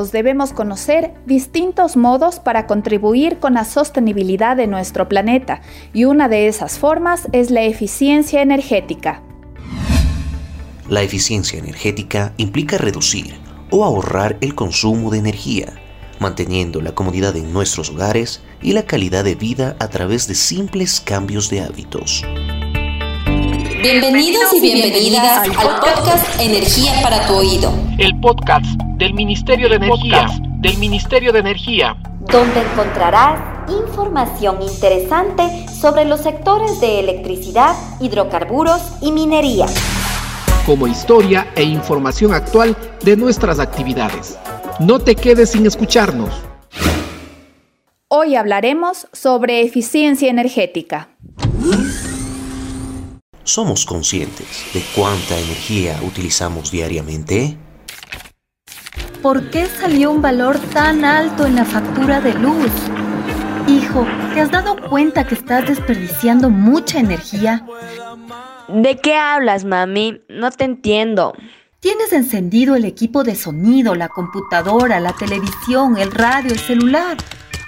debemos conocer distintos modos para contribuir con la sostenibilidad de nuestro planeta y una de esas formas es la eficiencia energética. La eficiencia energética implica reducir o ahorrar el consumo de energía, manteniendo la comodidad en nuestros hogares y la calidad de vida a través de simples cambios de hábitos. Bienvenidos y bienvenidas al podcast Energía para tu oído. El podcast del Ministerio de Energía, del Ministerio de Energía, donde encontrarás información interesante sobre los sectores de electricidad, hidrocarburos y minería. Como historia e información actual de nuestras actividades. No te quedes sin escucharnos. Hoy hablaremos sobre eficiencia energética. ¿Somos conscientes de cuánta energía utilizamos diariamente? ¿Por qué salió un valor tan alto en la factura de luz? Hijo, ¿te has dado cuenta que estás desperdiciando mucha energía? ¿De qué hablas, mami? No te entiendo. Tienes encendido el equipo de sonido, la computadora, la televisión, el radio, el celular,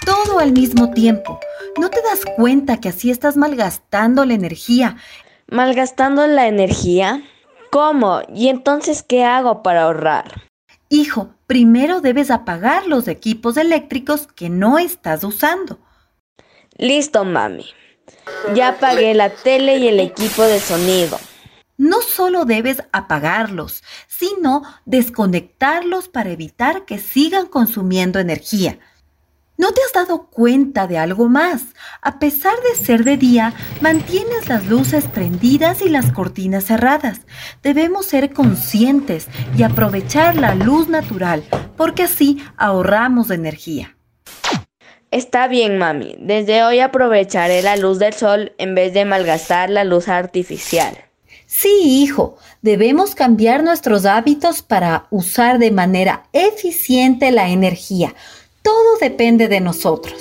todo al mismo tiempo. ¿No te das cuenta que así estás malgastando la energía ¿Malgastando la energía? ¿Cómo? ¿Y entonces qué hago para ahorrar? Hijo, primero debes apagar los equipos eléctricos que no estás usando. Listo, mami. Ya apagué la tele y el equipo de sonido. No solo debes apagarlos, sino desconectarlos para evitar que sigan consumiendo energía. ¿No te has dado cuenta de algo más? A pesar de ser de día, mantienes las luces prendidas y las cortinas cerradas. Debemos ser conscientes y aprovechar la luz natural, porque así ahorramos energía. Está bien, mami. Desde hoy aprovecharé la luz del sol en vez de malgastar la luz artificial. Sí, hijo, debemos cambiar nuestros hábitos para usar de manera eficiente la energía todo depende de nosotros.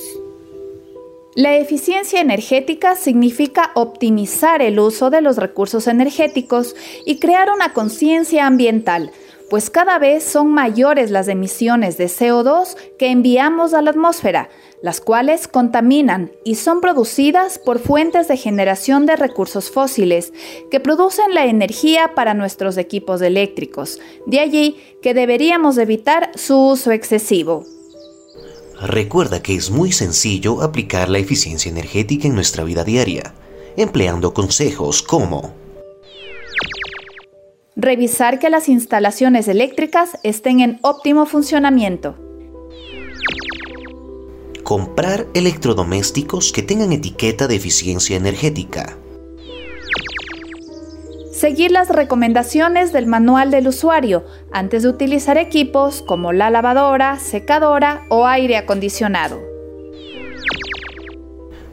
La eficiencia energética significa optimizar el uso de los recursos energéticos y crear una conciencia ambiental, pues cada vez son mayores las emisiones de CO2 que enviamos a la atmósfera, las cuales contaminan y son producidas por fuentes de generación de recursos fósiles que producen la energía para nuestros equipos eléctricos. De allí que deberíamos evitar su uso excesivo. Recuerda que es muy sencillo aplicar la eficiencia energética en nuestra vida diaria, empleando consejos como Revisar que las instalaciones eléctricas estén en óptimo funcionamiento. Comprar electrodomésticos que tengan etiqueta de eficiencia energética. Seguir las recomendaciones del manual del usuario antes de utilizar equipos como la lavadora, secadora o aire acondicionado.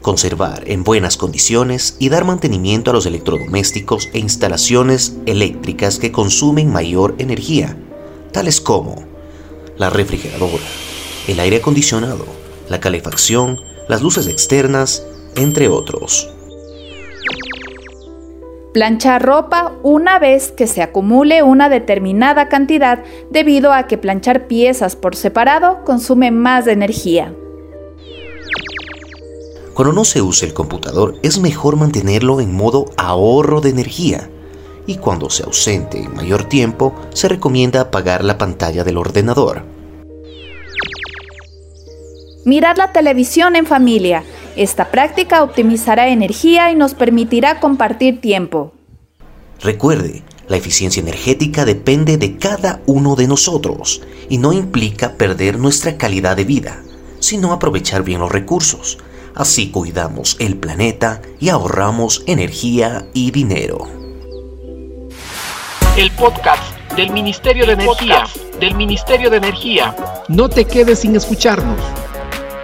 Conservar en buenas condiciones y dar mantenimiento a los electrodomésticos e instalaciones eléctricas que consumen mayor energía, tales como la refrigeradora, el aire acondicionado, la calefacción, las luces externas, entre otros. Planchar ropa una vez que se acumule una determinada cantidad debido a que planchar piezas por separado consume más energía. Cuando no se use el computador es mejor mantenerlo en modo ahorro de energía y cuando se ausente en mayor tiempo se recomienda apagar la pantalla del ordenador. Mirar la televisión en familia esta práctica optimizará energía y nos permitirá compartir tiempo. Recuerde, la eficiencia energética depende de cada uno de nosotros y no implica perder nuestra calidad de vida, sino aprovechar bien los recursos. Así cuidamos el planeta y ahorramos energía y dinero. El podcast del Ministerio de Energía, del Ministerio de Energía. No te quedes sin escucharnos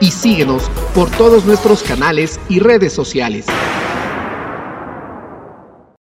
y síguenos por todos nuestros canales y redes sociales.